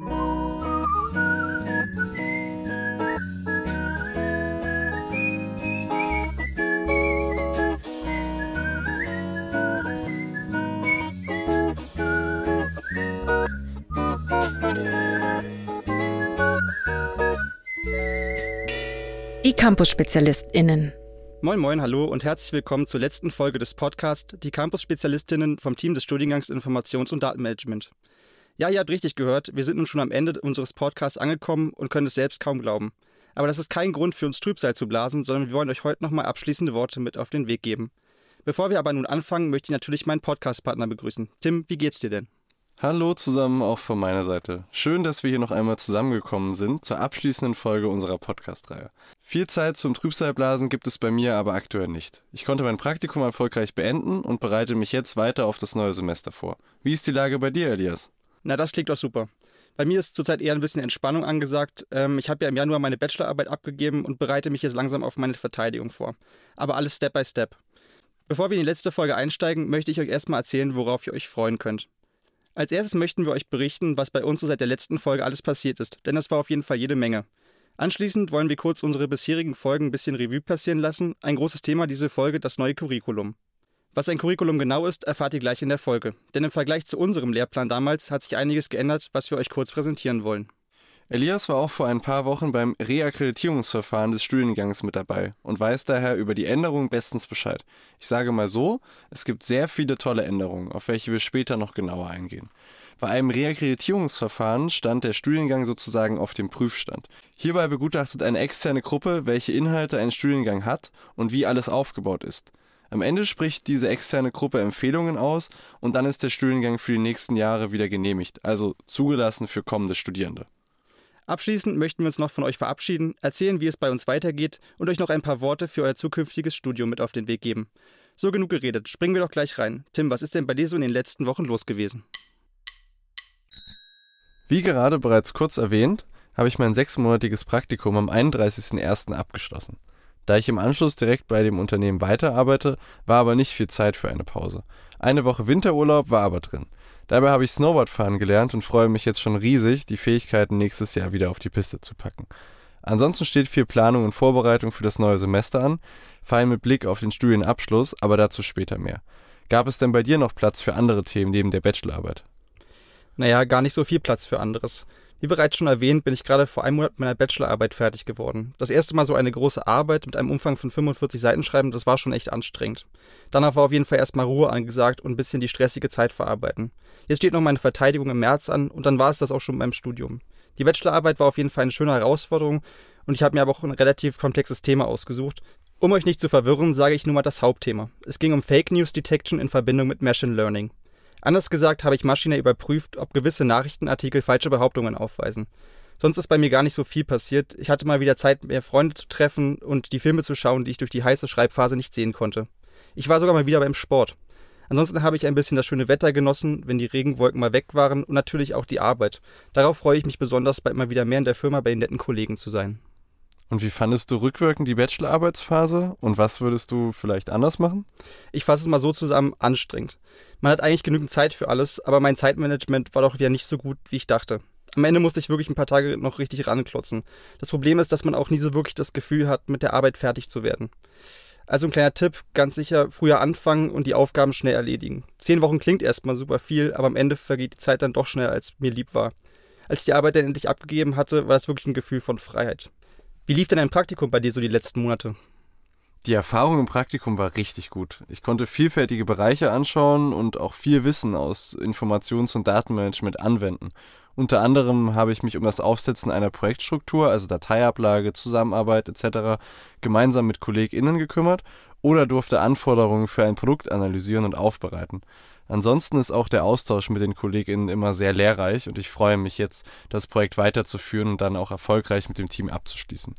Die Campus-SpezialistInnen. Moin Moin, hallo und herzlich willkommen zur letzten Folge des Podcasts Die Campus-Spezialistinnen vom Team des Studiengangs Informations- und Datenmanagement. Ja, ihr habt richtig gehört, wir sind nun schon am Ende unseres Podcasts angekommen und können es selbst kaum glauben. Aber das ist kein Grund für uns Trübsal zu blasen, sondern wir wollen euch heute nochmal abschließende Worte mit auf den Weg geben. Bevor wir aber nun anfangen, möchte ich natürlich meinen Podcast-Partner begrüßen. Tim, wie geht's dir denn? Hallo zusammen auch von meiner Seite. Schön, dass wir hier noch einmal zusammengekommen sind zur abschließenden Folge unserer Podcast-Reihe. Viel Zeit zum Trübsalblasen gibt es bei mir aber aktuell nicht. Ich konnte mein Praktikum erfolgreich beenden und bereite mich jetzt weiter auf das neue Semester vor. Wie ist die Lage bei dir, Elias? Na, das klingt doch super. Bei mir ist zurzeit eher ein bisschen Entspannung angesagt. Ähm, ich habe ja im Januar meine Bachelorarbeit abgegeben und bereite mich jetzt langsam auf meine Verteidigung vor. Aber alles Step by Step. Bevor wir in die letzte Folge einsteigen, möchte ich euch erstmal erzählen, worauf ihr euch freuen könnt. Als erstes möchten wir euch berichten, was bei uns so seit der letzten Folge alles passiert ist, denn das war auf jeden Fall jede Menge. Anschließend wollen wir kurz unsere bisherigen Folgen ein bisschen Revue passieren lassen. Ein großes Thema diese Folge, das neue Curriculum. Was ein Curriculum genau ist, erfahrt ihr gleich in der Folge. Denn im Vergleich zu unserem Lehrplan damals hat sich einiges geändert, was wir euch kurz präsentieren wollen. Elias war auch vor ein paar Wochen beim Reakkreditierungsverfahren des Studiengangs mit dabei und weiß daher über die Änderungen bestens Bescheid. Ich sage mal so, es gibt sehr viele tolle Änderungen, auf welche wir später noch genauer eingehen. Bei einem Reakkreditierungsverfahren stand der Studiengang sozusagen auf dem Prüfstand. Hierbei begutachtet eine externe Gruppe, welche Inhalte ein Studiengang hat und wie alles aufgebaut ist. Am Ende spricht diese externe Gruppe Empfehlungen aus und dann ist der Studiengang für die nächsten Jahre wieder genehmigt, also zugelassen für kommende Studierende. Abschließend möchten wir uns noch von euch verabschieden, erzählen, wie es bei uns weitergeht und euch noch ein paar Worte für euer zukünftiges Studium mit auf den Weg geben. So genug geredet, springen wir doch gleich rein. Tim, was ist denn bei dir so in den letzten Wochen los gewesen? Wie gerade bereits kurz erwähnt, habe ich mein sechsmonatiges Praktikum am 31.01. abgeschlossen. Da ich im Anschluss direkt bei dem Unternehmen weiterarbeite, war aber nicht viel Zeit für eine Pause. Eine Woche Winterurlaub war aber drin. Dabei habe ich Snowboardfahren gelernt und freue mich jetzt schon riesig, die Fähigkeiten nächstes Jahr wieder auf die Piste zu packen. Ansonsten steht viel Planung und Vorbereitung für das neue Semester an, vor allem mit Blick auf den Studienabschluss, aber dazu später mehr. Gab es denn bei dir noch Platz für andere Themen neben der Bachelorarbeit? Naja, gar nicht so viel Platz für anderes. Wie bereits schon erwähnt, bin ich gerade vor einem Monat mit meiner Bachelorarbeit fertig geworden. Das erste Mal so eine große Arbeit mit einem Umfang von 45 Seiten schreiben, das war schon echt anstrengend. Danach war auf jeden Fall erstmal Ruhe angesagt und ein bisschen die stressige Zeit verarbeiten. Jetzt steht noch meine Verteidigung im März an und dann war es das auch schon beim Studium. Die Bachelorarbeit war auf jeden Fall eine schöne Herausforderung und ich habe mir aber auch ein relativ komplexes Thema ausgesucht. Um euch nicht zu verwirren, sage ich nur mal das Hauptthema. Es ging um Fake News Detection in Verbindung mit Machine Learning. Anders gesagt habe ich maschinell überprüft, ob gewisse Nachrichtenartikel falsche Behauptungen aufweisen. Sonst ist bei mir gar nicht so viel passiert. Ich hatte mal wieder Zeit, mehr Freunde zu treffen und die Filme zu schauen, die ich durch die heiße Schreibphase nicht sehen konnte. Ich war sogar mal wieder beim Sport. Ansonsten habe ich ein bisschen das schöne Wetter genossen, wenn die Regenwolken mal weg waren und natürlich auch die Arbeit. Darauf freue ich mich besonders, bald mal wieder mehr in der Firma bei den netten Kollegen zu sein. Und wie fandest du rückwirkend die Bachelorarbeitsphase und was würdest du vielleicht anders machen? Ich fasse es mal so zusammen, anstrengend. Man hat eigentlich genügend Zeit für alles, aber mein Zeitmanagement war doch wieder nicht so gut, wie ich dachte. Am Ende musste ich wirklich ein paar Tage noch richtig ranklotzen. Das Problem ist, dass man auch nie so wirklich das Gefühl hat, mit der Arbeit fertig zu werden. Also ein kleiner Tipp, ganz sicher früher anfangen und die Aufgaben schnell erledigen. Zehn Wochen klingt erstmal super viel, aber am Ende vergeht die Zeit dann doch schneller, als mir lieb war. Als ich die Arbeit dann endlich abgegeben hatte, war das wirklich ein Gefühl von Freiheit. Wie lief denn ein Praktikum bei dir so die letzten Monate? Die Erfahrung im Praktikum war richtig gut. Ich konnte vielfältige Bereiche anschauen und auch viel Wissen aus Informations- und Datenmanagement anwenden. Unter anderem habe ich mich um das Aufsetzen einer Projektstruktur, also Dateiablage, Zusammenarbeit etc., gemeinsam mit KollegInnen gekümmert oder durfte Anforderungen für ein Produkt analysieren und aufbereiten. Ansonsten ist auch der Austausch mit den KollegInnen immer sehr lehrreich und ich freue mich jetzt, das Projekt weiterzuführen und dann auch erfolgreich mit dem Team abzuschließen.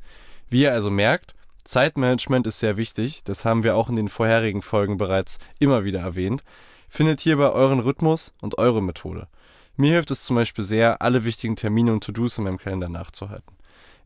Wie ihr also merkt, Zeitmanagement ist sehr wichtig, das haben wir auch in den vorherigen Folgen bereits immer wieder erwähnt. Findet hierbei euren Rhythmus und eure Methode. Mir hilft es zum Beispiel sehr, alle wichtigen Termine und To-Dos in meinem Kalender nachzuhalten.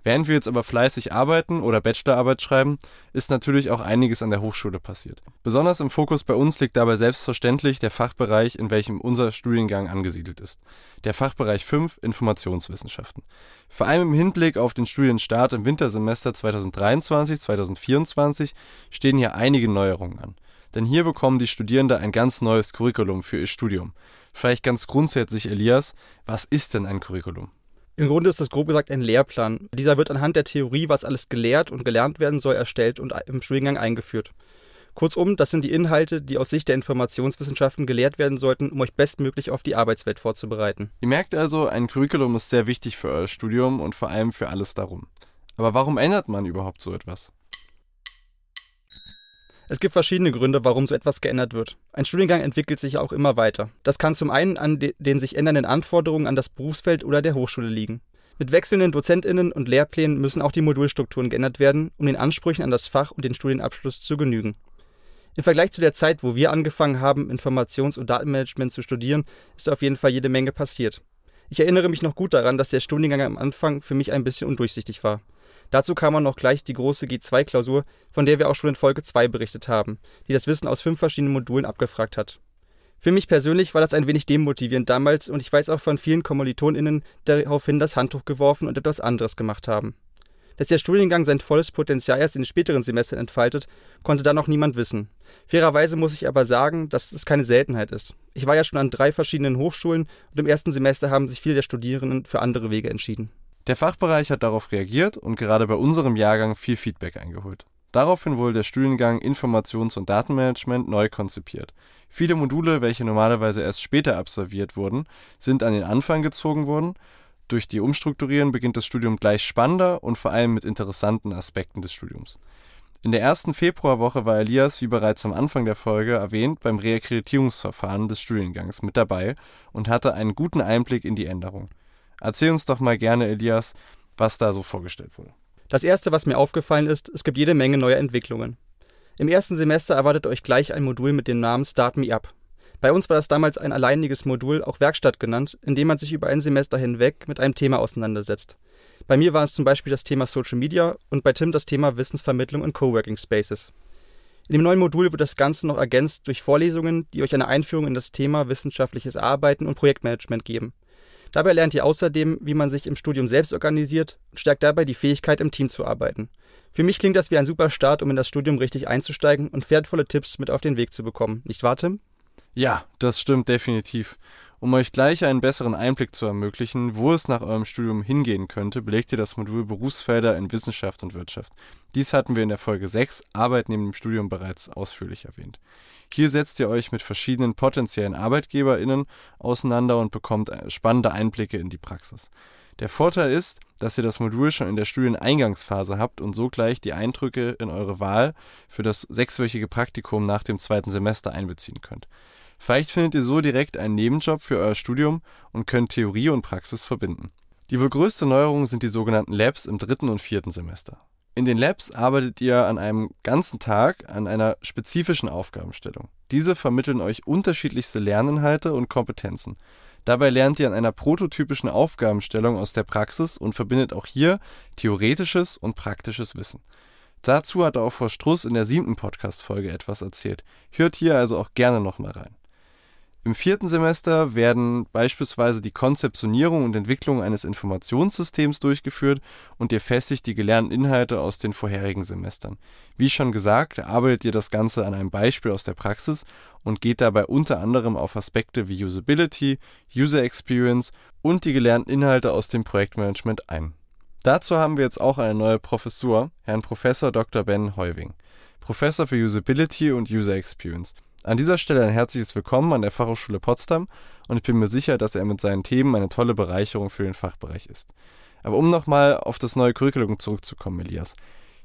Während wir jetzt aber fleißig arbeiten oder Bachelorarbeit schreiben, ist natürlich auch einiges an der Hochschule passiert. Besonders im Fokus bei uns liegt dabei selbstverständlich der Fachbereich, in welchem unser Studiengang angesiedelt ist. Der Fachbereich 5 Informationswissenschaften. Vor allem im Hinblick auf den Studienstart im Wintersemester 2023-2024 stehen hier einige Neuerungen an. Denn hier bekommen die Studierende ein ganz neues Curriculum für ihr Studium. Vielleicht ganz grundsätzlich, Elias, was ist denn ein Curriculum? Im Grunde ist das grob gesagt ein Lehrplan. Dieser wird anhand der Theorie, was alles gelehrt und gelernt werden soll, erstellt und im Studiengang eingeführt. Kurzum, das sind die Inhalte, die aus Sicht der Informationswissenschaften gelehrt werden sollten, um euch bestmöglich auf die Arbeitswelt vorzubereiten. Ihr merkt also, ein Curriculum ist sehr wichtig für euer Studium und vor allem für alles darum. Aber warum ändert man überhaupt so etwas? Es gibt verschiedene Gründe, warum so etwas geändert wird. Ein Studiengang entwickelt sich auch immer weiter. Das kann zum einen an den sich ändernden Anforderungen an das Berufsfeld oder der Hochschule liegen. Mit wechselnden DozentInnen und Lehrplänen müssen auch die Modulstrukturen geändert werden, um den Ansprüchen an das Fach und den Studienabschluss zu genügen. Im Vergleich zu der Zeit, wo wir angefangen haben, Informations- und Datenmanagement zu studieren, ist auf jeden Fall jede Menge passiert. Ich erinnere mich noch gut daran, dass der Studiengang am Anfang für mich ein bisschen undurchsichtig war. Dazu kam auch noch gleich die große G2-Klausur, von der wir auch schon in Folge 2 berichtet haben, die das Wissen aus fünf verschiedenen Modulen abgefragt hat. Für mich persönlich war das ein wenig demotivierend damals und ich weiß auch von vielen KommilitonInnen daraufhin das Handtuch geworfen und etwas anderes gemacht haben. Dass der Studiengang sein volles Potenzial erst in den späteren Semestern entfaltet, konnte da noch niemand wissen. Fairerweise muss ich aber sagen, dass es keine Seltenheit ist. Ich war ja schon an drei verschiedenen Hochschulen und im ersten Semester haben sich viele der Studierenden für andere Wege entschieden. Der Fachbereich hat darauf reagiert und gerade bei unserem Jahrgang viel Feedback eingeholt. Daraufhin wurde der Studiengang Informations- und Datenmanagement neu konzipiert. Viele Module, welche normalerweise erst später absolviert wurden, sind an den Anfang gezogen worden. Durch die Umstrukturieren beginnt das Studium gleich spannender und vor allem mit interessanten Aspekten des Studiums. In der ersten Februarwoche war Elias, wie bereits am Anfang der Folge erwähnt, beim Reakkreditierungsverfahren des Studiengangs mit dabei und hatte einen guten Einblick in die Änderung. Erzähl uns doch mal gerne, Elias, was da so vorgestellt wurde. Das erste, was mir aufgefallen ist, es gibt jede Menge neue Entwicklungen. Im ersten Semester erwartet euch gleich ein Modul mit dem Namen Start Me Up. Bei uns war das damals ein alleiniges Modul, auch Werkstatt genannt, in dem man sich über ein Semester hinweg mit einem Thema auseinandersetzt. Bei mir war es zum Beispiel das Thema Social Media und bei Tim das Thema Wissensvermittlung in Coworking Spaces. In dem neuen Modul wird das Ganze noch ergänzt durch Vorlesungen, die euch eine Einführung in das Thema wissenschaftliches Arbeiten und Projektmanagement geben. Dabei lernt ihr außerdem, wie man sich im Studium selbst organisiert und stärkt dabei die Fähigkeit, im Team zu arbeiten. Für mich klingt das wie ein super Start, um in das Studium richtig einzusteigen und wertvolle Tipps mit auf den Weg zu bekommen. Nicht wahr, Tim? Ja, das stimmt definitiv. Um euch gleich einen besseren Einblick zu ermöglichen, wo es nach eurem Studium hingehen könnte, belegt ihr das Modul Berufsfelder in Wissenschaft und Wirtschaft. Dies hatten wir in der Folge 6 Arbeit neben dem Studium bereits ausführlich erwähnt. Hier setzt ihr euch mit verschiedenen potenziellen ArbeitgeberInnen auseinander und bekommt spannende Einblicke in die Praxis. Der Vorteil ist, dass ihr das Modul schon in der Studieneingangsphase habt und so gleich die Eindrücke in eure Wahl für das sechswöchige Praktikum nach dem zweiten Semester einbeziehen könnt. Vielleicht findet ihr so direkt einen Nebenjob für euer Studium und könnt Theorie und Praxis verbinden. Die wohl größte Neuerung sind die sogenannten Labs im dritten und vierten Semester. In den Labs arbeitet ihr an einem ganzen Tag an einer spezifischen Aufgabenstellung. Diese vermitteln euch unterschiedlichste Lerninhalte und Kompetenzen. Dabei lernt ihr an einer prototypischen Aufgabenstellung aus der Praxis und verbindet auch hier theoretisches und praktisches Wissen. Dazu hat auch Frau Struss in der siebten Podcast-Folge etwas erzählt. Hört hier also auch gerne nochmal rein. Im vierten Semester werden beispielsweise die Konzeptionierung und Entwicklung eines Informationssystems durchgeführt und ihr festigt die gelernten Inhalte aus den vorherigen Semestern. Wie schon gesagt, arbeitet ihr das Ganze an einem Beispiel aus der Praxis und geht dabei unter anderem auf Aspekte wie Usability, User Experience und die gelernten Inhalte aus dem Projektmanagement ein. Dazu haben wir jetzt auch eine neue Professur, Herrn Professor Dr. Ben Heuwing, Professor für Usability und User Experience. An dieser Stelle ein herzliches Willkommen an der Fachhochschule Potsdam und ich bin mir sicher, dass er mit seinen Themen eine tolle Bereicherung für den Fachbereich ist. Aber um nochmal auf das neue Curriculum zurückzukommen, Elias.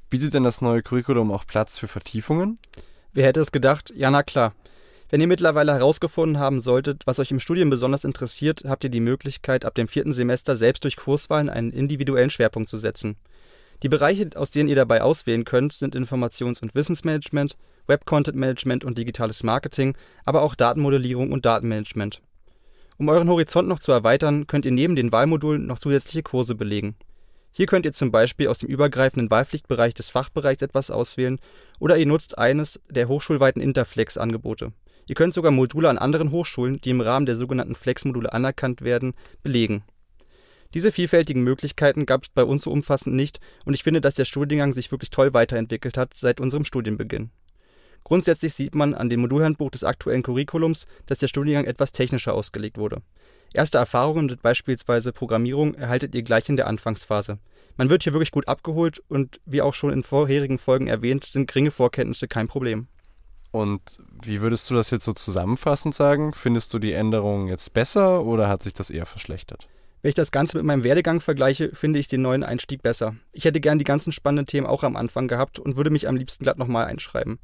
Bietet denn das neue Curriculum auch Platz für Vertiefungen? Wer hätte es gedacht? Ja, na klar. Wenn ihr mittlerweile herausgefunden haben solltet, was euch im Studium besonders interessiert, habt ihr die Möglichkeit, ab dem vierten Semester selbst durch Kurswahlen einen individuellen Schwerpunkt zu setzen. Die Bereiche, aus denen ihr dabei auswählen könnt, sind Informations- und Wissensmanagement, Web-Content-Management und digitales Marketing, aber auch Datenmodellierung und Datenmanagement. Um euren Horizont noch zu erweitern, könnt ihr neben den Wahlmodulen noch zusätzliche Kurse belegen. Hier könnt ihr zum Beispiel aus dem übergreifenden Wahlpflichtbereich des Fachbereichs etwas auswählen oder ihr nutzt eines der hochschulweiten Interflex-Angebote. Ihr könnt sogar Module an anderen Hochschulen, die im Rahmen der sogenannten Flex-Module anerkannt werden, belegen. Diese vielfältigen Möglichkeiten gab es bei uns so umfassend nicht und ich finde, dass der Studiengang sich wirklich toll weiterentwickelt hat seit unserem Studienbeginn. Grundsätzlich sieht man an dem Modulhandbuch des aktuellen Curriculums, dass der Studiengang etwas technischer ausgelegt wurde. Erste Erfahrungen mit beispielsweise Programmierung erhaltet ihr gleich in der Anfangsphase. Man wird hier wirklich gut abgeholt und wie auch schon in vorherigen Folgen erwähnt, sind geringe Vorkenntnisse kein Problem. Und wie würdest du das jetzt so zusammenfassend sagen? Findest du die Änderungen jetzt besser oder hat sich das eher verschlechtert? Wenn ich das Ganze mit meinem Werdegang vergleiche, finde ich den neuen Einstieg besser. Ich hätte gern die ganzen spannenden Themen auch am Anfang gehabt und würde mich am liebsten glatt nochmal einschreiben.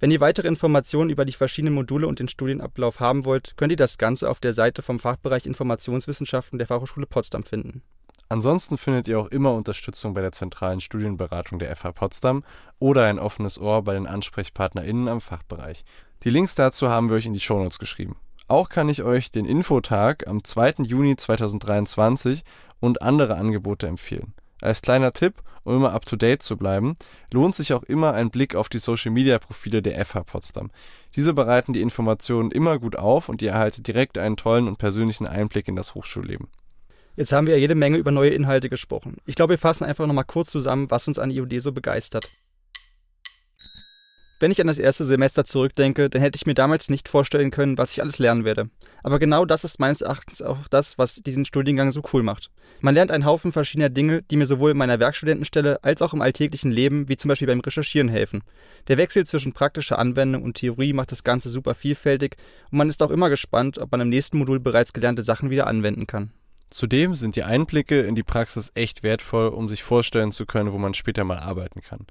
Wenn ihr weitere Informationen über die verschiedenen Module und den Studienablauf haben wollt, könnt ihr das Ganze auf der Seite vom Fachbereich Informationswissenschaften der Fachhochschule Potsdam finden. Ansonsten findet ihr auch immer Unterstützung bei der zentralen Studienberatung der FH Potsdam oder ein offenes Ohr bei den AnsprechpartnerInnen am Fachbereich. Die Links dazu haben wir euch in die Shownotes geschrieben. Auch kann ich euch den Infotag am 2. Juni 2023 und andere Angebote empfehlen. Als kleiner Tipp, um immer up to date zu bleiben, lohnt sich auch immer ein Blick auf die Social Media Profile der FH Potsdam. Diese bereiten die Informationen immer gut auf und ihr erhaltet direkt einen tollen und persönlichen Einblick in das Hochschulleben. Jetzt haben wir ja jede Menge über neue Inhalte gesprochen. Ich glaube, wir fassen einfach nochmal kurz zusammen, was uns an IOD so begeistert. Wenn ich an das erste Semester zurückdenke, dann hätte ich mir damals nicht vorstellen können, was ich alles lernen werde. Aber genau das ist meines Erachtens auch das, was diesen Studiengang so cool macht. Man lernt einen Haufen verschiedener Dinge, die mir sowohl in meiner Werkstudentenstelle als auch im alltäglichen Leben, wie zum Beispiel beim Recherchieren, helfen. Der Wechsel zwischen praktischer Anwendung und Theorie macht das Ganze super vielfältig und man ist auch immer gespannt, ob man im nächsten Modul bereits gelernte Sachen wieder anwenden kann. Zudem sind die Einblicke in die Praxis echt wertvoll, um sich vorstellen zu können, wo man später mal arbeiten kann.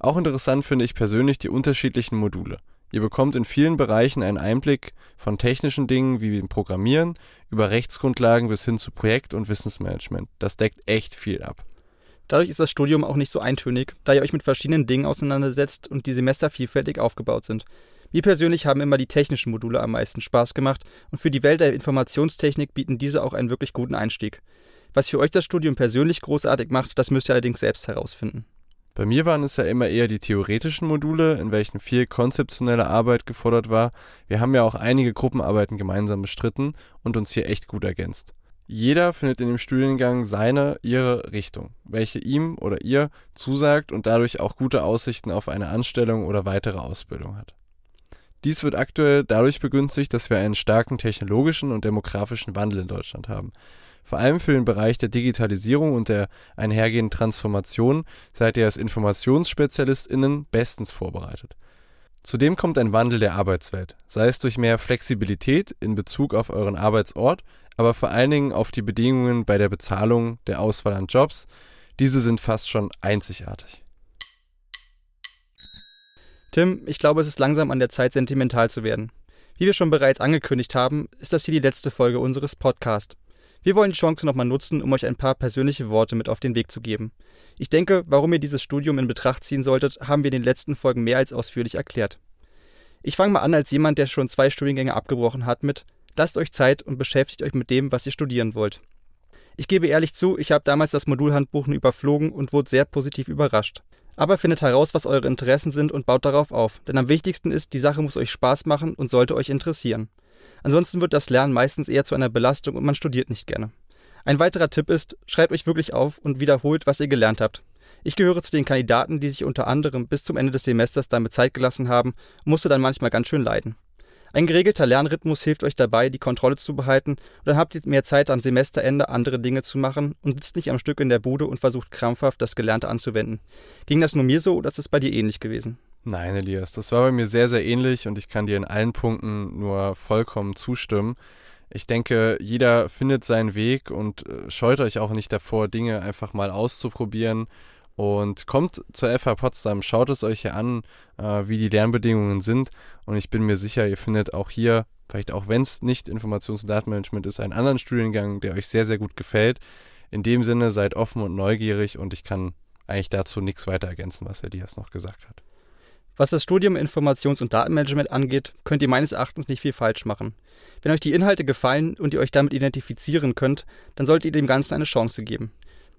Auch interessant finde ich persönlich die unterschiedlichen Module. Ihr bekommt in vielen Bereichen einen Einblick von technischen Dingen wie dem Programmieren, über Rechtsgrundlagen bis hin zu Projekt- und Wissensmanagement. Das deckt echt viel ab. Dadurch ist das Studium auch nicht so eintönig, da ihr euch mit verschiedenen Dingen auseinandersetzt und die Semester vielfältig aufgebaut sind. Mir persönlich haben immer die technischen Module am meisten Spaß gemacht und für die Welt der Informationstechnik bieten diese auch einen wirklich guten Einstieg. Was für euch das Studium persönlich großartig macht, das müsst ihr allerdings selbst herausfinden. Bei mir waren es ja immer eher die theoretischen Module, in welchen viel konzeptionelle Arbeit gefordert war. Wir haben ja auch einige Gruppenarbeiten gemeinsam bestritten und uns hier echt gut ergänzt. Jeder findet in dem Studiengang seine, ihre Richtung, welche ihm oder ihr zusagt und dadurch auch gute Aussichten auf eine Anstellung oder weitere Ausbildung hat. Dies wird aktuell dadurch begünstigt, dass wir einen starken technologischen und demografischen Wandel in Deutschland haben. Vor allem für den Bereich der Digitalisierung und der einhergehenden Transformation seid ihr als InformationsspezialistInnen bestens vorbereitet. Zudem kommt ein Wandel der Arbeitswelt, sei es durch mehr Flexibilität in Bezug auf euren Arbeitsort, aber vor allen Dingen auf die Bedingungen bei der Bezahlung, der Auswahl an Jobs. Diese sind fast schon einzigartig. Tim, ich glaube, es ist langsam an der Zeit, sentimental zu werden. Wie wir schon bereits angekündigt haben, ist das hier die letzte Folge unseres Podcasts. Wir wollen die Chance nochmal nutzen, um euch ein paar persönliche Worte mit auf den Weg zu geben. Ich denke, warum ihr dieses Studium in Betracht ziehen solltet, haben wir in den letzten Folgen mehr als ausführlich erklärt. Ich fange mal an als jemand, der schon zwei Studiengänge abgebrochen hat mit Lasst euch Zeit und beschäftigt euch mit dem, was ihr studieren wollt. Ich gebe ehrlich zu, ich habe damals das Modulhandbuch überflogen und wurde sehr positiv überrascht. Aber findet heraus, was eure Interessen sind und baut darauf auf, denn am wichtigsten ist, die Sache muss euch Spaß machen und sollte euch interessieren. Ansonsten wird das Lernen meistens eher zu einer Belastung und man studiert nicht gerne. Ein weiterer Tipp ist, schreibt euch wirklich auf und wiederholt, was ihr gelernt habt. Ich gehöre zu den Kandidaten, die sich unter anderem bis zum Ende des Semesters damit Zeit gelassen haben und musste dann manchmal ganz schön leiden. Ein geregelter Lernrhythmus hilft euch dabei, die Kontrolle zu behalten und dann habt ihr mehr Zeit am Semesterende andere Dinge zu machen und sitzt nicht am Stück in der Bude und versucht krampfhaft das Gelernte anzuwenden. Ging das nur mir so oder ist es bei dir ähnlich gewesen? Nein, Elias, das war bei mir sehr, sehr ähnlich und ich kann dir in allen Punkten nur vollkommen zustimmen. Ich denke, jeder findet seinen Weg und äh, scheut euch auch nicht davor, Dinge einfach mal auszuprobieren. Und kommt zur FH Potsdam, schaut es euch hier an, äh, wie die Lernbedingungen sind. Und ich bin mir sicher, ihr findet auch hier, vielleicht auch wenn es nicht Informations- und Datenmanagement ist, einen anderen Studiengang, der euch sehr, sehr gut gefällt. In dem Sinne, seid offen und neugierig und ich kann eigentlich dazu nichts weiter ergänzen, was Elias noch gesagt hat. Was das Studium Informations- und Datenmanagement angeht, könnt ihr meines Erachtens nicht viel falsch machen. Wenn euch die Inhalte gefallen und ihr euch damit identifizieren könnt, dann solltet ihr dem Ganzen eine Chance geben.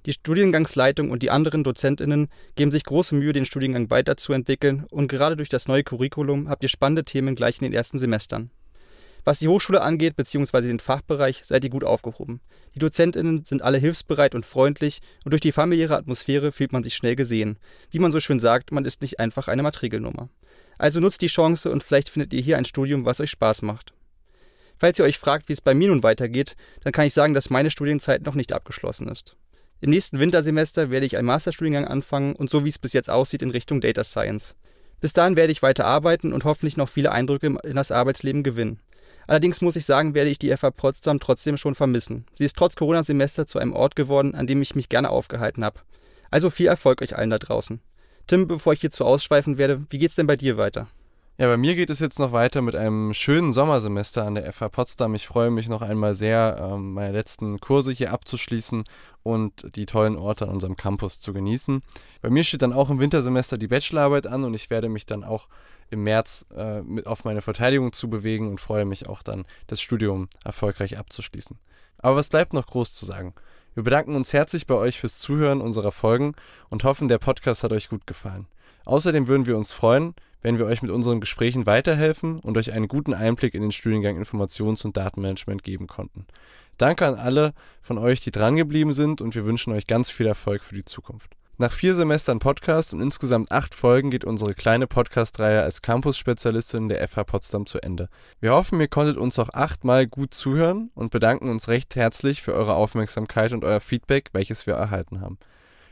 Die Studiengangsleitung und die anderen DozentInnen geben sich große Mühe, den Studiengang weiterzuentwickeln und gerade durch das neue Curriculum habt ihr spannende Themen gleich in den ersten Semestern. Was die Hochschule angeht bzw. den Fachbereich, seid ihr gut aufgehoben. Die DozentInnen sind alle hilfsbereit und freundlich und durch die familiäre Atmosphäre fühlt man sich schnell gesehen. Wie man so schön sagt, man ist nicht einfach eine Matrikelnummer. Also nutzt die Chance und vielleicht findet ihr hier ein Studium, was euch Spaß macht. Falls ihr euch fragt, wie es bei mir nun weitergeht, dann kann ich sagen, dass meine Studienzeit noch nicht abgeschlossen ist. Im nächsten Wintersemester werde ich einen Masterstudiengang anfangen und so wie es bis jetzt aussieht in Richtung Data Science. Bis dahin werde ich weiter arbeiten und hoffentlich noch viele Eindrücke in das Arbeitsleben gewinnen. Allerdings muss ich sagen, werde ich die FH Potsdam trotzdem schon vermissen. Sie ist trotz Corona-Semester zu einem Ort geworden, an dem ich mich gerne aufgehalten habe. Also viel Erfolg euch allen da draußen. Tim, bevor ich hierzu ausschweifen werde, wie geht's denn bei dir weiter? Ja, bei mir geht es jetzt noch weiter mit einem schönen Sommersemester an der FH Potsdam. Ich freue mich noch einmal sehr, ähm, meine letzten Kurse hier abzuschließen und die tollen Orte an unserem Campus zu genießen. Bei mir steht dann auch im Wintersemester die Bachelorarbeit an und ich werde mich dann auch im März äh, auf meine Verteidigung zu bewegen und freue mich auch dann, das Studium erfolgreich abzuschließen. Aber was bleibt noch groß zu sagen? Wir bedanken uns herzlich bei euch fürs Zuhören unserer Folgen und hoffen, der Podcast hat euch gut gefallen. Außerdem würden wir uns freuen, wenn wir euch mit unseren Gesprächen weiterhelfen und euch einen guten Einblick in den Studiengang Informations- und Datenmanagement geben konnten. Danke an alle von euch, die drangeblieben sind und wir wünschen euch ganz viel Erfolg für die Zukunft. Nach vier Semestern Podcast und insgesamt acht Folgen geht unsere kleine Podcast-Reihe als Campus-Spezialistin der FH Potsdam zu Ende. Wir hoffen, ihr konntet uns auch achtmal gut zuhören und bedanken uns recht herzlich für eure Aufmerksamkeit und euer Feedback, welches wir erhalten haben.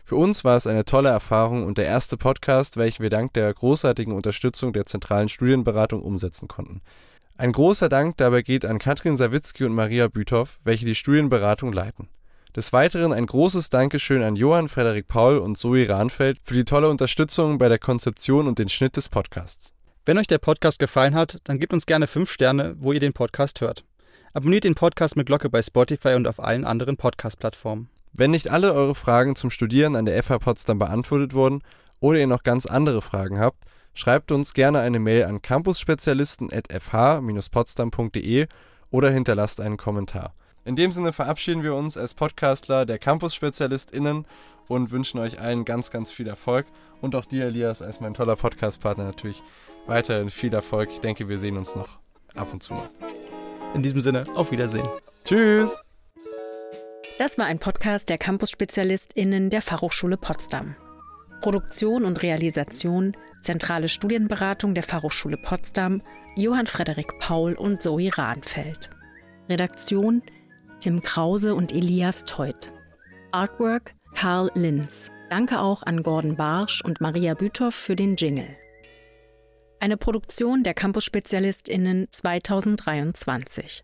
Für uns war es eine tolle Erfahrung und der erste Podcast, welchen wir dank der großartigen Unterstützung der zentralen Studienberatung umsetzen konnten. Ein großer Dank dabei geht an Katrin Sawicki und Maria Büthoff, welche die Studienberatung leiten. Des Weiteren ein großes Dankeschön an Johann Frederik Paul und Zoe Rahnfeld für die tolle Unterstützung bei der Konzeption und den Schnitt des Podcasts. Wenn euch der Podcast gefallen hat, dann gebt uns gerne 5 Sterne, wo ihr den Podcast hört. Abonniert den Podcast mit Glocke bei Spotify und auf allen anderen Podcast-Plattformen. Wenn nicht alle eure Fragen zum Studieren an der FH Potsdam beantwortet wurden oder ihr noch ganz andere Fragen habt, schreibt uns gerne eine Mail an campusspezialisten.fh-potsdam.de oder hinterlasst einen Kommentar. In dem Sinne verabschieden wir uns als Podcastler der Campus-SpezialistInnen und wünschen euch allen ganz, ganz viel Erfolg. Und auch dir, Elias, als mein toller Podcast-Partner natürlich weiterhin viel Erfolg. Ich denke, wir sehen uns noch ab und zu mal. In diesem Sinne, auf Wiedersehen. Tschüss! Das war ein Podcast der Campus-SpezialistInnen der Fachhochschule Potsdam. Produktion und Realisation, zentrale Studienberatung der Fachhochschule Potsdam, Johann Frederik Paul und Zoe Rahnfeld. Redaktion Tim Krause und Elias Teut. Artwork Karl Linz. Danke auch an Gordon Barsch und Maria Büthoff für den Jingle. Eine Produktion der Campus-SpezialistInnen 2023.